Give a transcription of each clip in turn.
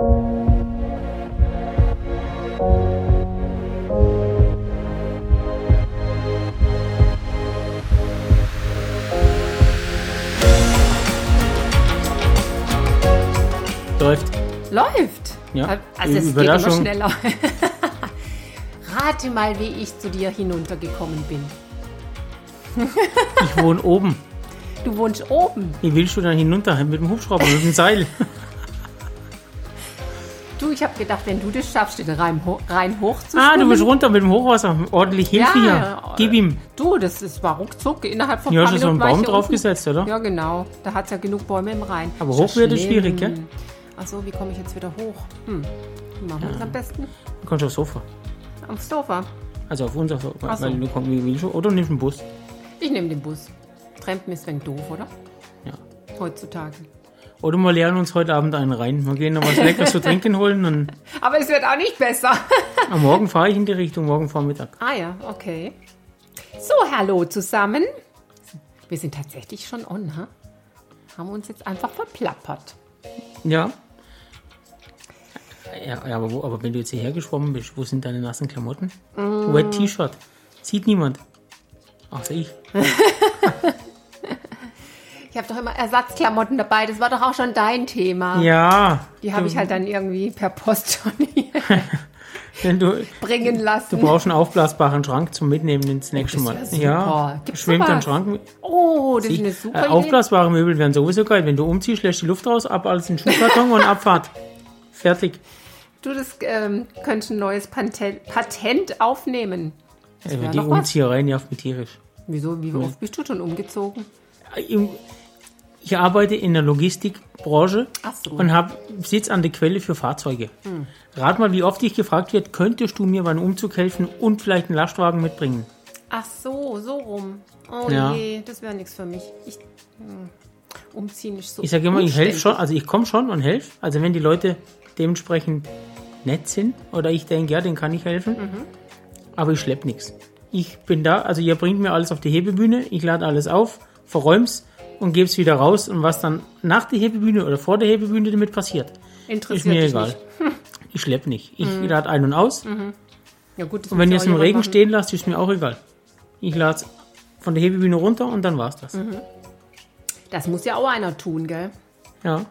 Läuft. Läuft. Ja, Also es geht immer schneller. Rate mal, wie ich zu dir hinuntergekommen bin. Ich wohne oben. Du wohnst oben. Wie willst du dann hinunter? Mit dem Hubschrauber, mit dem Seil? Du, ich habe gedacht, wenn du das schaffst, den Rhein, ho hoch zu Ah, du bist runter mit dem Hochwasser. Ordentlich Hilfe Ja, hier. ja. Gib ihm. Du, das ist war ruckzuck. Innerhalb von Ja, ein hast paar du so einen Minuten Baum draufgesetzt, oder? Ja, genau. Da hat es ja genug Bäume im Rhein. Aber ja hoch wird es schwierig, gell? Achso, wie komme ich jetzt wieder hoch? Hm. Wie machen wir das am besten? Du kannst aufs Sofa. Am Sofa. Also auf unser Sofa. So. Weil du kommst, wie du? Oder nimmst einen Bus. Ich nehme den Bus. Trampen ist ein doof, oder? Ja. Heutzutage. Oder wir lernen uns heute Abend einen rein. Wir gehen noch was Leckeres zu trinken holen und Aber es wird auch nicht besser. am Morgen fahre ich in die Richtung, morgen Vormittag. Ah ja, okay. So, hallo zusammen. Wir sind tatsächlich schon on, ha? Haben uns jetzt einfach verplappert. Ja. Ja, ja aber, wo, aber wenn du jetzt hierher geschwommen bist, wo sind deine nassen Klamotten? Mm. Wet T-Shirt. Sieht niemand. Außer ich. Ich habe doch immer Ersatzklamotten dabei. Das war doch auch schon dein Thema. Ja. Die habe du, ich halt dann irgendwie per Post schon hier Wenn du, bringen du lassen. brauchst einen aufblasbaren Schrank zum Mitnehmen ins nächste das Mal. super. Ja. Gibt's Schwimmt ein Schrank mit. Oh, das ist eine Äh, super Idee. aufblasbare Möbel wären sowieso geil. Wenn du umziehst, lässt die Luft raus, ab alles in den Schuhkarton und Abfahrt. Fertig. Du, das ähm, könnte ein neues Patent, Patent aufnehmen. Das Also wär die. Umzieherei nervt mich tierisch. Wieso? Wie oft bist du schon umgezogen? Ich arbeite in der Logistikbranche so. und hab, sitz an der Quelle für Fahrzeuge. Rat mal, wie oft ich gefragt wird, könntest du mir beim Umzug helfen und vielleicht einen Lastwagen mitbringen? Ach so, so rum. Oh Ja. je, das wäre nichts für mich. Ich, hm, umziehen ist so Ich sage immer, ich helfe schon, also ich komme schon und helfe. Also wenn die Leute dementsprechend nett sind oder ich denke, ja, den kann ich helfen, aber ich schlepp nichts. Ich bin da, also ihr bringt mir alles auf die Hebebühne, ich lade alles auf, verräum's und gebe es wieder raus und was dann nach der Hebebühne oder vor der Hebebühne damit passiert, ist mir egal. nicht. Ich schlepp nicht. Ich lade ein und aus Ja, gut, und wenn ihr es im Regen machen. stehen lasst, ist mir auch egal. Ich lade von der Hebebühne runter und dann war's das. Das muss ja auch einer tun, gell? Ja.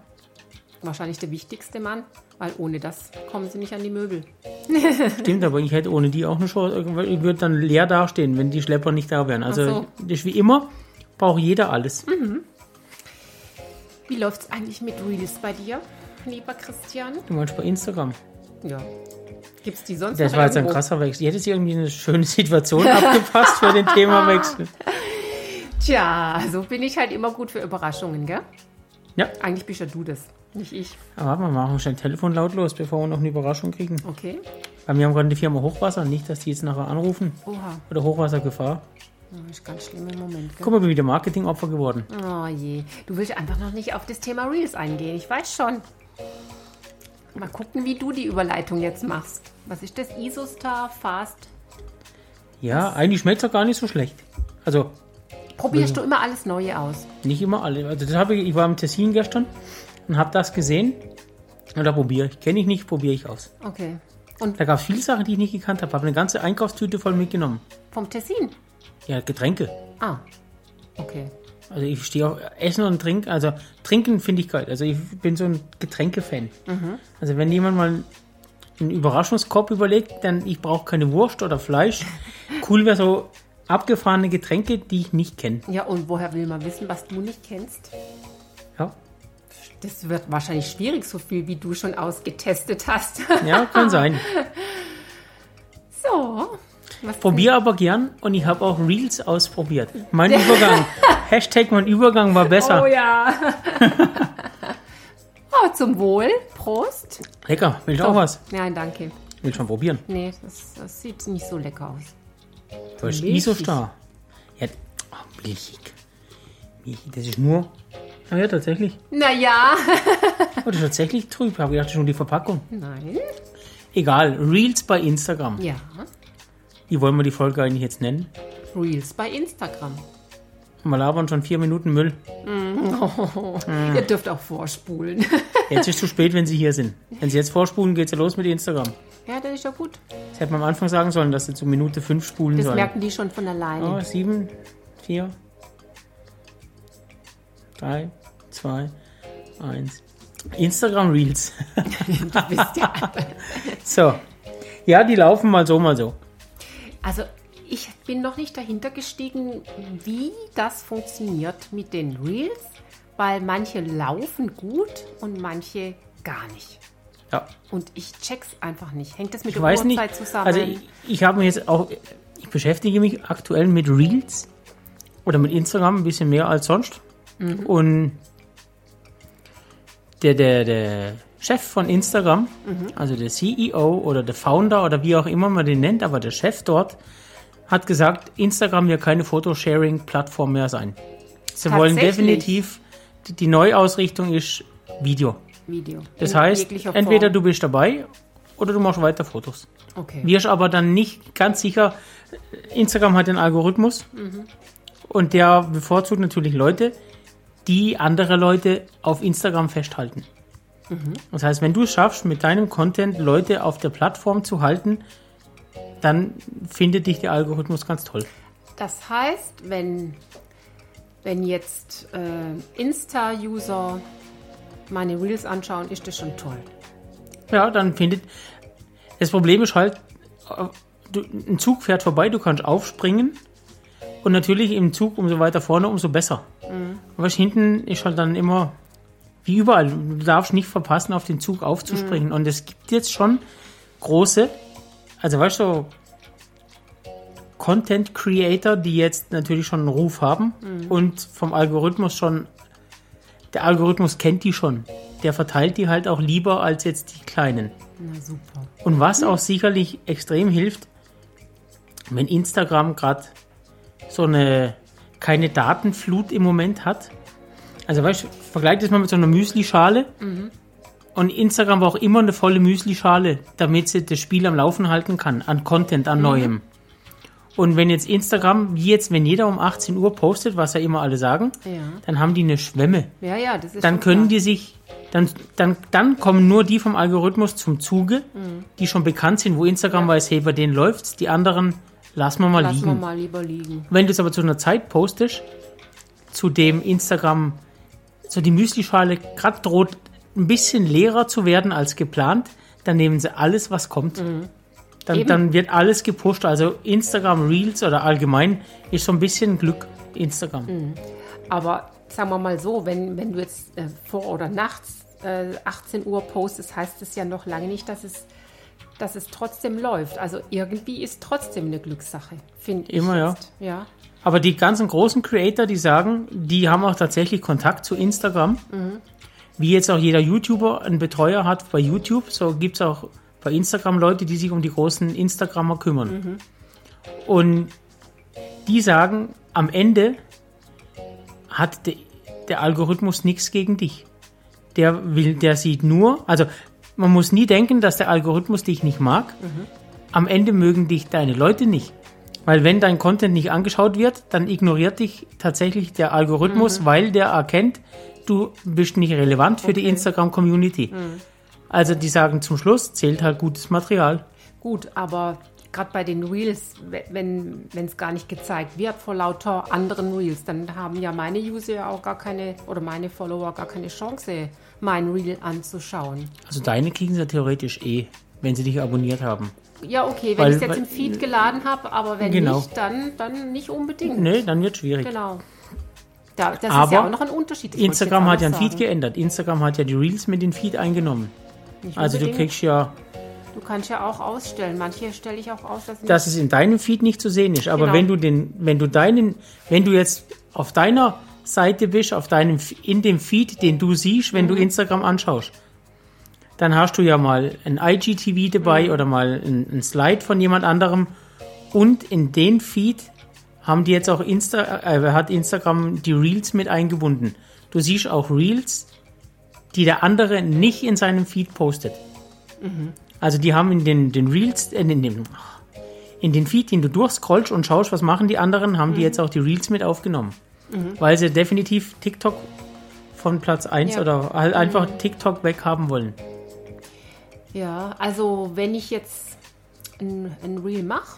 Wahrscheinlich der wichtigste Mann, weil ohne das kommen sie nicht an die Möbel. Stimmt, aber ich hätte ohne die auch eine Chance, ich würde dann leer dastehen, wenn die Schlepper nicht da wären. Also, so. das ist wie immer, braucht jeder alles. Wie läuft's eigentlich mit Reels bei dir, lieber Christian? Du meinst bei Instagram. Ja. Gibt's die sonst Das war jetzt ein krasser Wechsel. Ich hätte sich irgendwie eine schöne Situation abgepasst für den Themawechsel. Tja, so bin ich halt immer gut für Überraschungen, gell? Ja, Eigentlich bist ja du das, nicht ich. aber warte mal, machen wir schnell Telefon lautlos, bevor wir noch eine Überraschung kriegen. Okay. Weil wir haben gerade die Firma Hochwasser, nicht, dass die jetzt nachher anrufen. Oha, Oder Hochwassergefahr. Das ist ganz schlimm im Moment, gell? Guck mal, bin wieder Marketingopfer geworden. Oh je. Du willst einfach noch nicht auf das Thema Reels eingehen. Ich weiß schon. Mal gucken, wie du die Überleitung jetzt machst. Was ist das? Isostar Fast? Ja, eigentlich schmeckt es gar nicht so schlecht. Also, Probierst du immer alles Neue aus? nicht immer alle. Also, das habe ich, ich war im Tessin gestern und habe das gesehen. Und da probiere ich. Kenne ich nicht, probiere ich aus. Okay. Und Da gab es viele Sachen, die ich nicht gekannt habe. Habe eine ganze Einkaufstüte voll mitgenommen. vom Tessin? Ja, Getränke. Ah. Okay. Also ich stehe auf Essen und Trinken. Also Trinken finde ich geil. Also ich bin so ein Getränke-Fan. Also wenn jemand mal einen Überraschungskorb überlegt, dann ich brauche keine Wurst oder Fleisch. Cool wäre so abgefahrene Getränke, die ich nicht kenne. Ja, und woher will man wissen, was du nicht kennst? Ja. Das wird wahrscheinlich schwierig, so viel wie du schon ausgetestet hast. ja, kann sein. so. Was Probier aber gern und ich habe auch Reels ausprobiert. Mein Übergang. Hashtag mein Übergang war besser. Oh ja. oh, zum Wohl. Prost. Lecker. Willst du auch was? Nein, danke. Will schon probieren. Nee, das, das sieht nicht so lecker aus. Du hast Milchig. Isostar. Ja, oh, milchig. Milchig. Das ist nur. Ah ja, tatsächlich. Naja. Oh, das ist tatsächlich trüb. Habe gedacht, das ist nur die Verpackung. Nein. Egal. Reels bei Instagram. Ja. Wie wollen wir die Folge eigentlich jetzt nennen? Reels bei Instagram. Wir labern schon vier Minuten Müll. Ihr dürft auch vorspulen. Jetzt ist zu spät, wenn Sie hier sind. Wenn Sie jetzt vorspulen, geht's ja los mit Instagram. ja, das ist ja gut. Das hätte man am Anfang sagen sollen, dass Sie zu Minute fünf spulen Das sollen. merken die schon von alleine. Oh, sieben, vier, drei, zwei, eins. Instagram Reels. Du bist ja. So. Ja, die laufen mal so, mal so. Also ich bin noch nicht dahinter gestiegen, wie das funktioniert mit den Reels, weil manche laufen gut und manche gar nicht. Ja. Und ich check's einfach nicht. Hängt das mit Ich der weiß nicht. Uhrzeit zusammen? Also ich, ich habe mir jetzt auch, ich beschäftige mich aktuell mit Reels oder mit Instagram ein bisschen mehr als sonst. Mhm. Und der, der, der Chef von Instagram, Mhm. also der CEO oder der Founder oder wie auch immer man den nennt, aber der Chef dort, hat gesagt, Instagram wird keine Fotosharing-Plattform mehr sein. Sie wollen definitiv, die, Neuausrichtung ist Video. Video. Das In heißt, entweder du bist dabei oder du machst weiter Fotos. Okay. Wirst aber dann nicht ganz sicher, Instagram hat den Algorithmus und der bevorzugt natürlich Leute, die andere Leute auf Instagram festhalten. Das heißt, wenn du es schaffst, mit deinem Content Leute auf der Plattform zu halten, dann findet dich der Algorithmus ganz toll. Das heißt, wenn, wenn jetzt äh, Insta-User meine Reels anschauen, ist das schon toll. Ja, dann findet. Das Problem ist halt, äh, du, ein Zug fährt vorbei, du kannst aufspringen und natürlich im Zug umso weiter vorne, umso besser. Aber hinten ist halt dann immer wie überall. Du darfst nicht verpassen, auf den Zug aufzuspringen. Und es gibt jetzt schon große, also weißt du, Content Creator, die jetzt natürlich schon einen Ruf haben und vom Algorithmus schon, der Algorithmus kennt die schon. Der verteilt die halt auch lieber als jetzt die kleinen. Na super. Und was auch sicherlich extrem hilft, wenn Instagram gerade so eine keine Datenflut im Moment hat. Also weißt du, vergleich das mal mit so einer Müslischale. Und Instagram braucht immer eine volle Müslischale, damit sie das Spiel am Laufen halten kann, an Content, an Neuem. Und wenn jetzt Instagram, wie jetzt, wenn jeder um 18 Uhr postet, was ja immer alle sagen, Ja. dann haben die eine Schwemme Ja, ja, das ist dann können klar. die sich, dann, dann, dann kommen nur die vom Algorithmus zum Zuge, die schon bekannt sind, wo Instagram weiß, hey, bei denen läuft's, die anderen lassen wir mal Lassen wir liegen. mal lieber liegen. Wenn du es aber zu einer Zeit postest, zu dem Instagram, so die Müslischale gerade droht, ein bisschen leerer zu werden als geplant, dann nehmen sie alles, was kommt. Dann, Eben. dann wird alles gepusht. Also Instagram Reels oder allgemein ist so ein bisschen Glück Instagram. Aber sagen wir mal so, wenn, wenn du jetzt äh, vor oder nachts äh, 18 Uhr postest, heißt es ja noch lange nicht, dass es, dass es trotzdem läuft. Also irgendwie ist trotzdem eine Glückssache, finde ich. Immer, ja. jetzt. ja. Aber die ganzen großen Creator, die sagen, die haben auch tatsächlich Kontakt zu Instagram. Wie jetzt auch jeder YouTuber einen Betreuer hat bei YouTube, so gibt es auch bei Instagram Leute, die sich um die großen Instagrammer kümmern. Und die sagen, am Ende hat de, der Algorithmus nichts gegen dich. Der will, der sieht nur, also man muss nie denken, dass der Algorithmus dich nicht mag. Am Ende mögen dich deine Leute nicht. Weil wenn dein Content nicht angeschaut wird, dann ignoriert dich tatsächlich der Algorithmus, weil der erkennt, du bist nicht relevant für die Okay. Instagram-Community. Also die sagen zum Schluss, zählt halt gutes Material. Gut, aber gerade bei den Reels, we- wenn es gar nicht gezeigt wird vor lauter anderen Reels, dann haben ja meine User ja auch gar keine, oder meine Follower gar keine Chance, mein Reel anzuschauen. Also deine kriegen sie ja theoretisch eh, wenn sie dich abonniert haben. Ja, okay, wenn ich es jetzt weil- im Feed geladen habe, aber wenn Genau. nicht, dann, dann nicht unbedingt. Nee, dann wird schwierig. Genau. Da, das ist Aber ja auch noch ein Unterschied. Instagram hat ja auch ein noch Feed geändert. Instagram hat ja die Reels mit den Feed eingenommen. Nicht Also du unbedingt. kriegst ja, Du kannst ja auch ausstellen. Manche stelle ich auch aus, dass dass es in deinem Feed nicht zu sehen ist. Aber Genau. wenn du den, wenn du deinen, wenn du jetzt auf deiner Seite bist, auf deinem, in dem Feed, den du siehst, wenn du Mhm. Instagram anschaust, dann hast du ja mal ein IGTV dabei Mhm. oder mal ein, ein Slide von jemand anderem. Und in den Feed haben die jetzt auch Insta, äh, hat Instagram die Reels mit eingebunden. Du siehst auch Reels, die der andere nicht in seinem Feed postet. Also die haben in den, den Reels, äh, in, den, in den Feed, den du durchscrollst und schaust, was machen die anderen, haben die jetzt auch die Reels mit aufgenommen. weil sie definitiv TikTok von Platz 1 Ja. oder halt einfach TikTok weghaben wollen. Ja, also wenn ich jetzt ein, ein Reel mache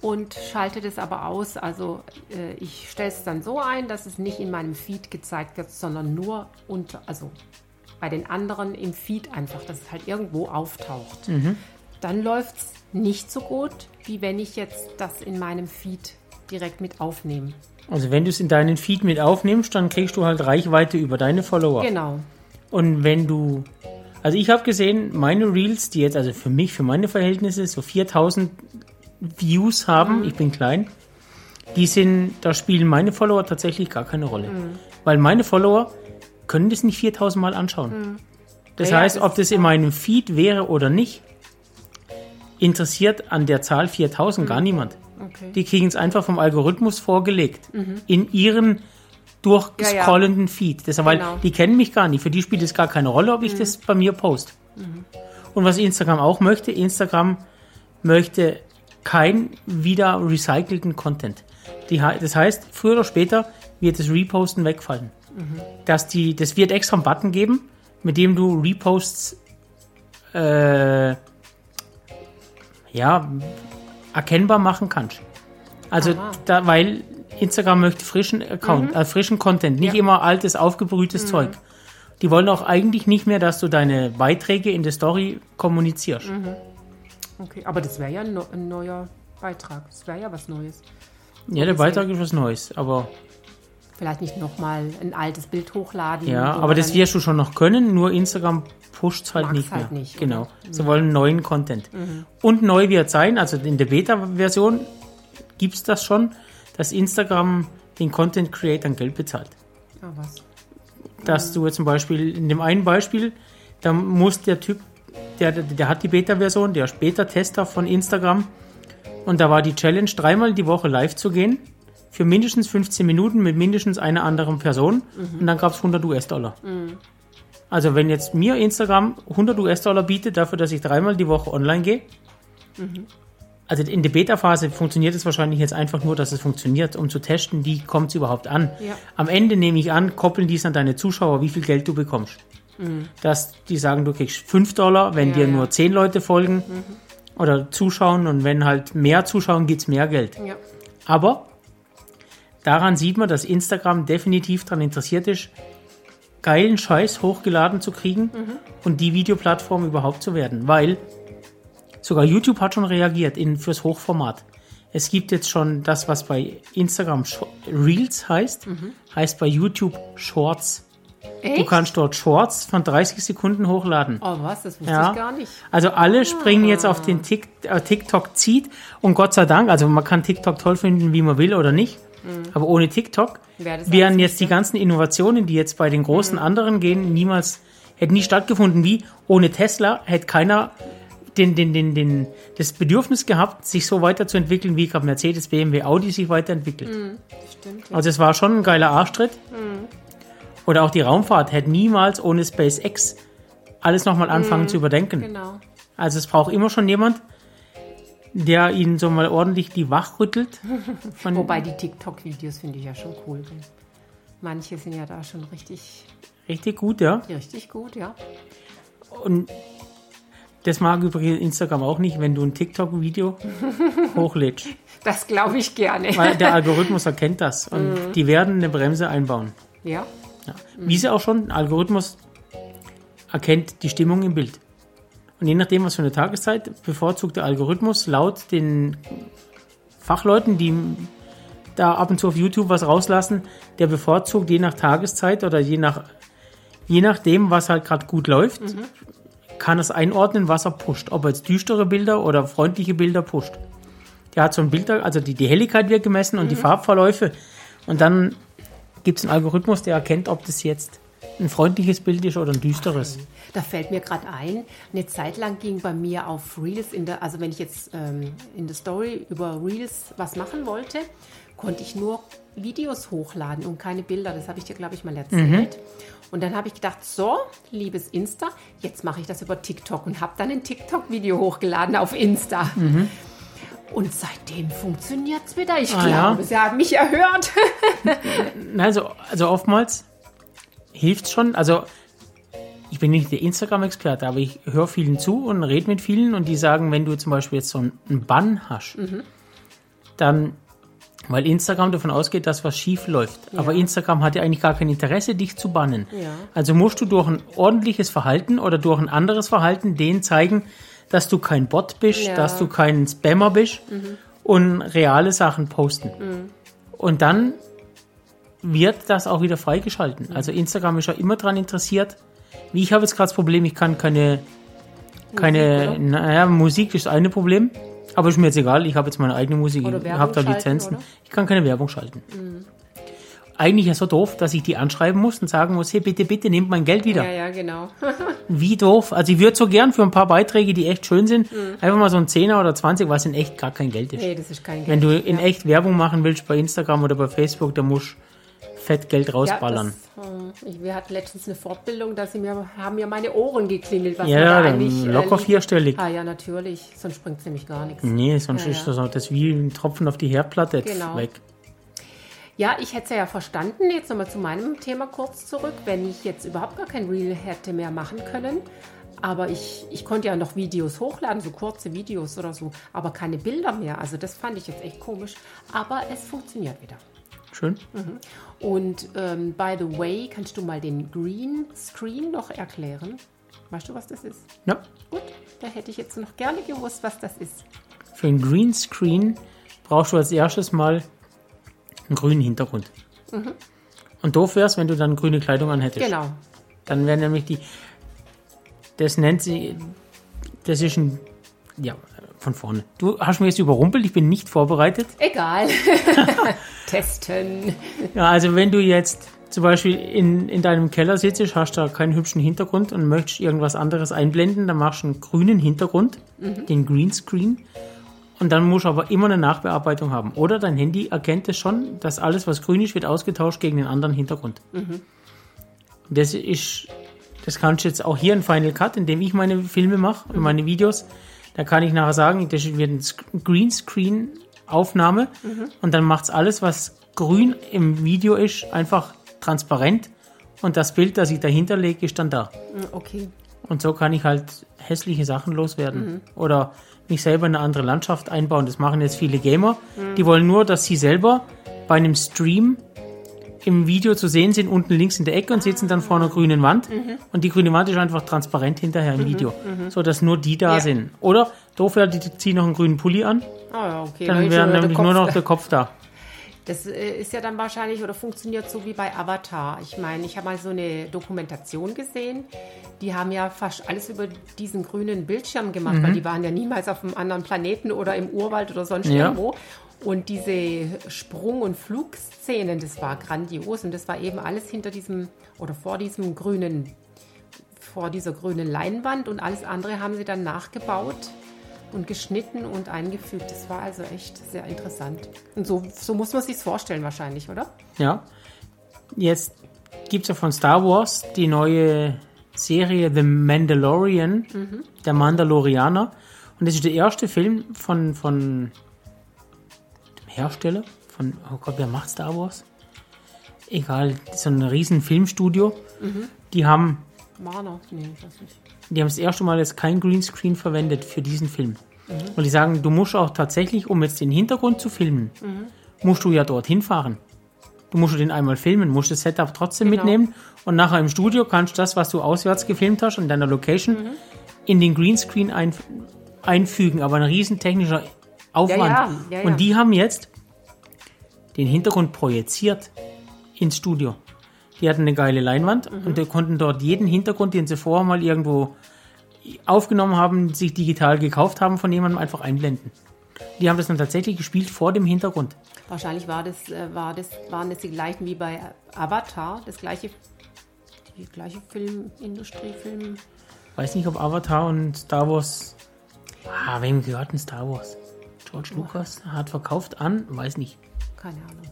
und schalte das aber aus, also äh, ich stelle es dann so ein, dass es nicht in meinem Feed gezeigt wird, sondern nur unter, also bei den anderen im Feed einfach, dass es halt irgendwo auftaucht. Dann läuft es nicht so gut, wie wenn ich jetzt das in meinem Feed direkt mit aufnehme. Also wenn du es in deinen Feed mit aufnimmst, dann kriegst du halt Reichweite über deine Follower. Genau. Und wenn du, also ich habe gesehen, meine Reels, die jetzt also für mich, für meine Verhältnisse so 4000 Views haben, ich bin klein, die sind, da spielen meine Follower tatsächlich gar keine Rolle. Weil meine Follower können das nicht 4000 Mal anschauen. Das Ja, ja, heißt, das ob das in meinem Feed wäre oder nicht, interessiert an der Zahl 4000 gar niemand. Okay. Die kriegen es einfach vom Algorithmus vorgelegt. In ihren durchscrollenden Feed. Deshalb, weil Genau. die kennen mich gar nicht. Für die spielt es gar keine Rolle, ob ich das bei mir post. Und was Instagram auch möchte, Instagram möchte kein wieder recycelten Content. Die, das heißt, früher oder später wird das Reposten wegfallen. Dass die, das wird extra einen Button geben, mit dem du Reposts äh, ja, erkennbar machen kannst. Also, Aha. da, weil Instagram möchte frischen Account, äh, frischen Content, nicht Ja. immer altes, aufgebrühtes Zeug. Die wollen auch eigentlich nicht mehr, dass du deine Beiträge in der Story kommunizierst. okay. Aber das wäre ja ein, ein neuer Beitrag. Das wäre ja was Neues. Ja, der Beitrag ist was Neues, aber Vielleicht nicht nochmal ein altes Bild hochladen. ja, aber das wirst du schon noch können, nur Instagram pusht halt Mag's nicht halt mehr. nicht, genau. oder? Sie wollen neuen Content. Und neu wird sein, also in der Beta-Version gibt es das schon, dass Instagram den Content Creatern Geld bezahlt. Ah, was? dass du jetzt zum Beispiel in dem einen Beispiel, da muss der Typ, der, der, der hat die Beta-Version, der ist Beta-Tester von Instagram und da war die Challenge, dreimal die Woche live zu gehen für mindestens 15 Minuten mit mindestens einer anderen Person und dann gab es 100 US-Dollar. Also wenn jetzt mir Instagram 100 US-Dollar bietet dafür, dass ich dreimal die Woche online gehe, also in der Beta-Phase funktioniert es wahrscheinlich jetzt einfach nur, dass es funktioniert, um zu testen, wie kommt es überhaupt an. Ja. Am Ende nehme ich an, koppeln die es an deine Zuschauer, wie viel Geld du bekommst. Dass die sagen, du kriegst 5 Dollar, wenn Ja, dir ja. nur 10 Leute folgen oder zuschauen und wenn halt mehr zuschauen, gibt es mehr Geld. Aber daran sieht man, dass Instagram definitiv daran interessiert ist, geilen Scheiß hochgeladen zu kriegen und die Videoplattform überhaupt zu werden. Weil sogar YouTube hat schon reagiert in, fürs Hochformat. Es gibt jetzt schon das, was bei Instagram Reels heißt, heißt bei YouTube Shorts. Du Echt? kannst dort Shorts von 30 Sekunden hochladen. Oh, was? Das wusste Ja. ich gar nicht. Also alle springen jetzt auf den Tik äh, TikTok zieht und Gott sei Dank, also man kann TikTok toll finden, wie man will oder nicht, aber ohne TikTok wären jetzt die ganzen Innovationen, die jetzt bei den großen anderen gehen, niemals hätten nie stattgefunden. Wie ohne Tesla hätte keiner den, den, den, den, das Bedürfnis gehabt, sich so weiterzuentwickeln, wie gerade Mercedes, BMW, Audi sich weiterentwickelt. Stimmt. Ja. Also es war schon ein geiler Arschtritt. Oder auch die Raumfahrt hätte niemals ohne SpaceX alles nochmal anfangen zu überdenken. Genau. Also es braucht immer schon jemand, der ihnen so mal ordentlich die wach rüttelt. Von, Wobei die TikTok-Videos finde ich ja schon cool. Manche sind ja da schon richtig, richtig gut, ja. richtig gut, ja. Und das mag übrigens Instagram auch nicht, wenn du ein TikTok-Video hochlädst. Das glaube ich gerne. Weil der Algorithmus erkennt das. Und die werden eine Bremse einbauen. Ja. Ja. Wie sie auch schon, der Algorithmus erkennt die Stimmung im Bild. Und je nachdem, was für eine Tageszeit, bevorzugt der Algorithmus laut den Fachleuten, die da ab und zu auf YouTube was rauslassen, der bevorzugt je nach Tageszeit oder je nach je nachdem, was halt gerade gut läuft, kann es einordnen, was er pusht. Ob er jetzt düstere Bilder oder freundliche Bilder pusht. Der hat so ein Bild, also die, die Helligkeit wird gemessen und die Farbverläufe. Und dann gibt es einen Algorithmus, der erkennt, ob das jetzt ein freundliches Bild ist oder ein düsteres. Da fällt mir gerade ein, eine Zeit lang ging bei mir auf Reels, in der, also wenn ich jetzt ähm, in der Story über Reels was machen wollte, konnte ich nur Videos hochladen und keine Bilder. Das habe ich dir, glaube ich, mal erzählt. Und dann habe ich gedacht, so, liebes Insta, jetzt mache ich das über TikTok und habe dann ein TikTok-Video hochgeladen auf Insta. Und seitdem funktioniert es wieder. Ich Ah, glaube, ja? Sie haben mich erhört. Also, also oftmals hilft es schon. Also ich bin nicht der Instagram-Experte, aber ich höre vielen zu und rede mit vielen und die sagen, wenn du zum Beispiel jetzt so einen einen Bann hast, dann, weil Instagram davon ausgeht, dass was schief läuft. Aber Instagram hat ja eigentlich gar kein Interesse, dich zu bannen. Ja. Also musst du durch ein ordentliches Verhalten oder durch ein anderes Verhalten denen zeigen, dass du kein Bot bist, Ja. dass du kein Spammer bist und reale Sachen posten. Und dann wird das auch wieder freigeschalten. Also Instagram ist ja immer daran interessiert. Wie ich habe jetzt gerade das Problem, ich kann keine, keine, oder? naja, Musik ist das eine Problem, aber ist mir jetzt egal, ich habe jetzt meine eigene Musik, ich habe da Lizenzen. oder? Mhm. Ich kann keine Werbung schalten. Eigentlich ist so doof, dass ich die anschreiben muss und sagen muss, hey, bitte, bitte, nehmt mein Geld wieder. Ja, ja, genau. Wie doof. Also ich würde so gern für ein paar Beiträge, die echt schön sind, Mhm. einfach mal so ein Zehner oder 20, was in echt gar kein Geld ist. nee, das ist kein Geld. Wenn du in ja. echt Werbung machen willst bei Instagram oder bei Facebook, dann musst du fett Geld rausballern. Ja, das, äh, ich, wir hatten letztens eine Fortbildung, da sie mir, haben mir meine Ohren geklingelt. Was Ja, da eigentlich, äh, locker liest. vierstellig. Ah ja, natürlich. Sonst bringt nämlich gar nichts. Nee, sonst Ja, ist das, das wie ein Tropfen auf die Herdplatte Genau. weg. Ja, ich hätte es ja verstanden. Jetzt nochmal zu meinem Thema kurz zurück. Wenn ich jetzt überhaupt gar kein Reel hätte mehr machen können, aber ich, ich konnte ja noch Videos hochladen, so kurze Videos oder so, aber keine Bilder mehr. Also das fand ich jetzt echt komisch. Aber es funktioniert wieder. Schön. Und ähm, by the way, kannst du mal den Green Screen noch erklären? Weißt du, was das ist? Ja. Gut, da hätte ich jetzt noch gerne gewusst, was das ist. Für einen Greenscreen brauchst du als erstes mal einen grünen Hintergrund. Und doof wär's, wenn du dann grüne Kleidung anhättest. Genau. Dann wären nämlich die. Das nennt sie. Das ist ein. Ja, von vorne. Du hast mich jetzt überrumpelt, ich bin nicht vorbereitet. Egal. Testen. Ja, also wenn du jetzt zum Beispiel in, in deinem Keller sitzt, hast da keinen hübschen Hintergrund und möchtest irgendwas anderes einblenden, dann machst du einen grünen Hintergrund, den Greenscreen. Und dann musst du aber immer eine Nachbearbeitung haben. Oder dein Handy erkennt es schon, dass alles, was grün ist, wird ausgetauscht gegen den anderen Hintergrund. Das ist, das kannst du jetzt auch hier in Final Cut, in dem ich meine Filme mache und meine Videos, da kann ich nachher sagen, das wird eine Sc- Greenscreen-Aufnahme und dann macht's alles, was grün im Video ist, einfach transparent und das Bild, das ich dahinter lege, ist dann da. Hm, Okay. Und so kann ich halt hässliche Sachen loswerden. Oder mich selber in eine andere Landschaft einbauen. Das machen jetzt viele Gamer. Die wollen nur, dass sie selber bei einem Stream im Video zu sehen sind, unten links in der Ecke und sitzen dann vor einer grünen Wand. Und die grüne Wand ist einfach transparent hinterher im Video. So dass nur die da Ja. sind. Oder doof wäre, die ziehen noch einen grünen Pulli an. Ah ja, okay. Dann wäre nämlich nur noch der Kopf da. Das äh, ist ja dann wahrscheinlich oder funktioniert so wie bei Avatar. Ich meine, ich habe mal so eine Dokumentation gesehen. Die haben ja fast alles über diesen grünen Bildschirm gemacht, weil die waren ja niemals auf einem anderen Planeten oder im Urwald oder sonst Ja. irgendwo. Und diese Sprung- und Flugszenen, das war grandios und das war eben alles hinter diesem oder vor diesem grünen, vor dieser grünen Leinwand und alles andere haben sie dann nachgebaut und geschnitten und eingefügt. Das war also echt sehr interessant. Und so, so muss man sich vorstellen wahrscheinlich, oder? Ja. Jetzt gibt es ja von Star Wars die neue Serie The Mandalorian, der Mandalorianer. Und das ist der erste Film von, von Hersteller, von, oh Gott, wer macht Star Wars? Egal, so ein riesen Filmstudio. Die haben Marner? Nee, ich weiß nicht. die haben das erste Mal jetzt kein Greenscreen verwendet für diesen Film. Und die sagen, du musst auch tatsächlich, um jetzt den Hintergrund zu filmen, musst du ja dorthin fahren. Du musst den einmal filmen, musst das Setup trotzdem Genau. mitnehmen und nachher im Studio kannst du das, was du auswärts gefilmt hast in deiner Location, in den Greenscreen ein, einfügen. Aber ein riesen technischer Aufwand. Ja, ja. Und die haben jetzt den Hintergrund projiziert ins Studio. Die hatten eine geile Leinwand Mhm. und die konnten dort jeden Hintergrund, den sie vorher mal irgendwo aufgenommen haben, sich digital gekauft haben, von jemandem einfach einblenden. Die haben das dann tatsächlich gespielt vor dem Hintergrund. Wahrscheinlich war das, äh, war das, waren das die gleichen wie bei Avatar, das gleiche, die gleiche Filmindustrie, Film. Weiß nicht, ob Avatar und Star Wars. Ah, wem gehört denn Star Wars? George Lucas hat verkauft an, weiß nicht. Keine Ahnung.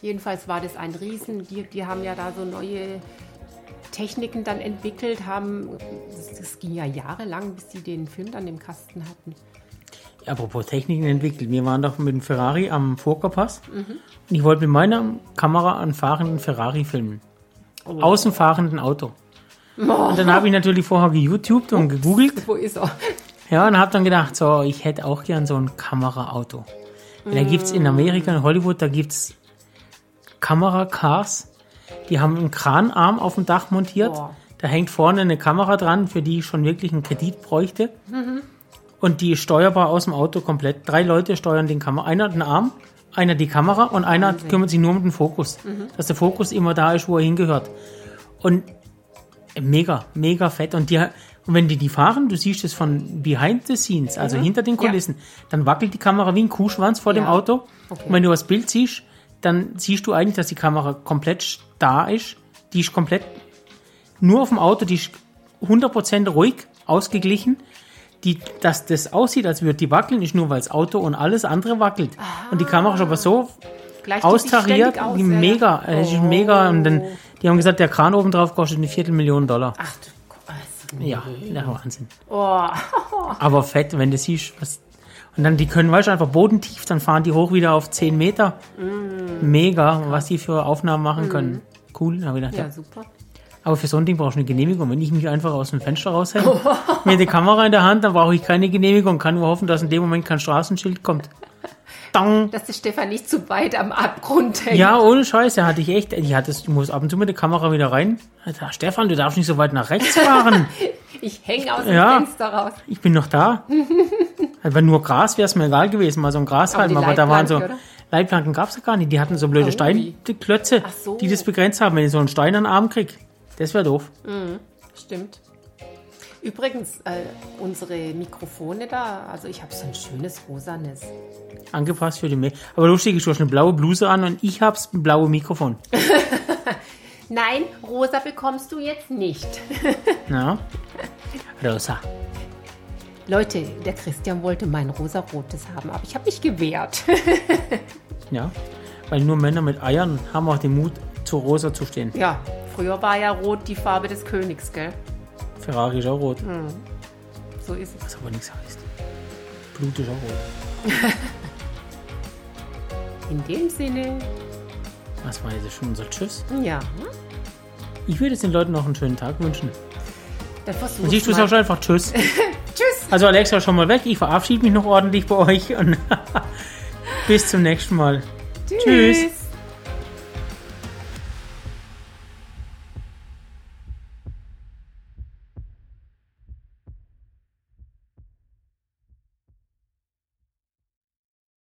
Jedenfalls war das ein Riesen, die, die haben ja da so neue Techniken dann entwickelt, haben, das, das ging ja jahrelang, bis sie den Film dann im Kasten hatten. apropos Techniken entwickelt. Wir waren doch mit dem Ferrari am Furka-Pass und ich wollte mit meiner Kamera einen fahrenden Ferrari filmen. Aus dem fahrenden Auto. Und dann habe ich natürlich vorher geYouTubed und gegoogelt. Wo ist er? Ja, und habe dann gedacht, so, ich hätte auch gern so ein Kameraauto. Da gibt's in Amerika, in Hollywood, da gibt's Kameracars. Die haben einen Kranarm auf dem Dach montiert. Boah. Da hängt vorne eine Kamera dran, für die ich schon wirklich einen Kredit bräuchte. Und die steuerbar aus dem Auto komplett. Drei Leute steuern den Kamera. Einer hat einen Arm, einer die Kamera und einer kümmert sich nur um den Fokus. Dass der Fokus immer da ist, wo er hingehört. Und mega, mega fett. Und, die, und wenn die die fahren, du siehst es von behind the scenes, also hinter den Kulissen, dann wackelt die Kamera wie ein Kuhschwanz vor dem Ja. Auto. Okay. Und wenn du das Bild siehst, dann siehst du eigentlich, dass die Kamera komplett da ist. Die ist komplett nur auf dem Auto, die ist 100% ruhig, ausgeglichen. Die, dass das aussieht, als würde die wackeln, ist nur, weil das Auto und alles andere wackelt. Und die Kamera ist aber so austariert, aus, wie ja, ja. mega. Es ist mega. Und dann, die haben gesagt, der Kran oben drauf kostet eine Viertelmillion Dollar. Ach du. Ja, der Wahnsinn. Oh. Aber fett, wenn du siehst, was. Und dann, die können, weißt du, einfach bodentief, dann fahren die hoch wieder auf 10 Meter. Mm. Mega, was die für Aufnahmen machen können. Cool, habe ich gedacht. Ja. Ja, super. Aber für so ein Ding brauchst du eine Genehmigung. Wenn ich mich einfach aus dem Fenster raushänge, mit der Kamera in der Hand, dann brauche ich keine Genehmigung. Kann nur hoffen, dass in dem Moment kein Straßenschild kommt. Dang. Dass der Stefan nicht zu weit am Abgrund hängt. Ja, ohne Scheiß, da hatte ich echt, ich hatte, du musst ab und zu mit der Kamera wieder rein. Alter, Stefan, du darfst nicht so weit nach rechts fahren. Ich hänge aus dem Ja. Fenster raus. Ich bin noch da. Wenn nur Gras wäre es mir egal gewesen, mal so ein Grashalm, Aber aber, da waren so Leitplanken, Leitplanken gab es ja gar nicht. Die hatten so blöde Oh, Steinklötze, so. die das begrenzt haben. Wenn ich so einen Stein an den Arm krieg, das wäre doof. Stimmt. Übrigens, äh, unsere Mikrofone da, also ich habe so ein schönes rosanes. Angepasst für die Me Aber lustig, du hast eine blaue Bluse an und ich hab's ein blaues Mikrofon. Nein, rosa bekommst du jetzt nicht. Ja. Rosa. Leute, der Christian wollte mein rosarotes haben, aber ich habe mich gewehrt. Ja. Weil nur Männer mit Eiern haben auch den Mut, zu rosa zu stehen. ja, früher war ja rot die Farbe des Königs, gell? Ferrari ist auch rot. So ist es. Was aber nichts heißt. Blut ist auch rot. In dem Sinne, Was war jetzt schon unser Tschüss? ja, Ich würde jetzt den Leuten noch einen schönen Tag wünschen. dann Und versuch's siehst du es mal. auch schon einfach Tschüss. Tschüss. Also Alexa schon mal weg. Ich verabschiede mich noch ordentlich bei euch und bis zum nächsten Mal. Tschüss. Tschüss.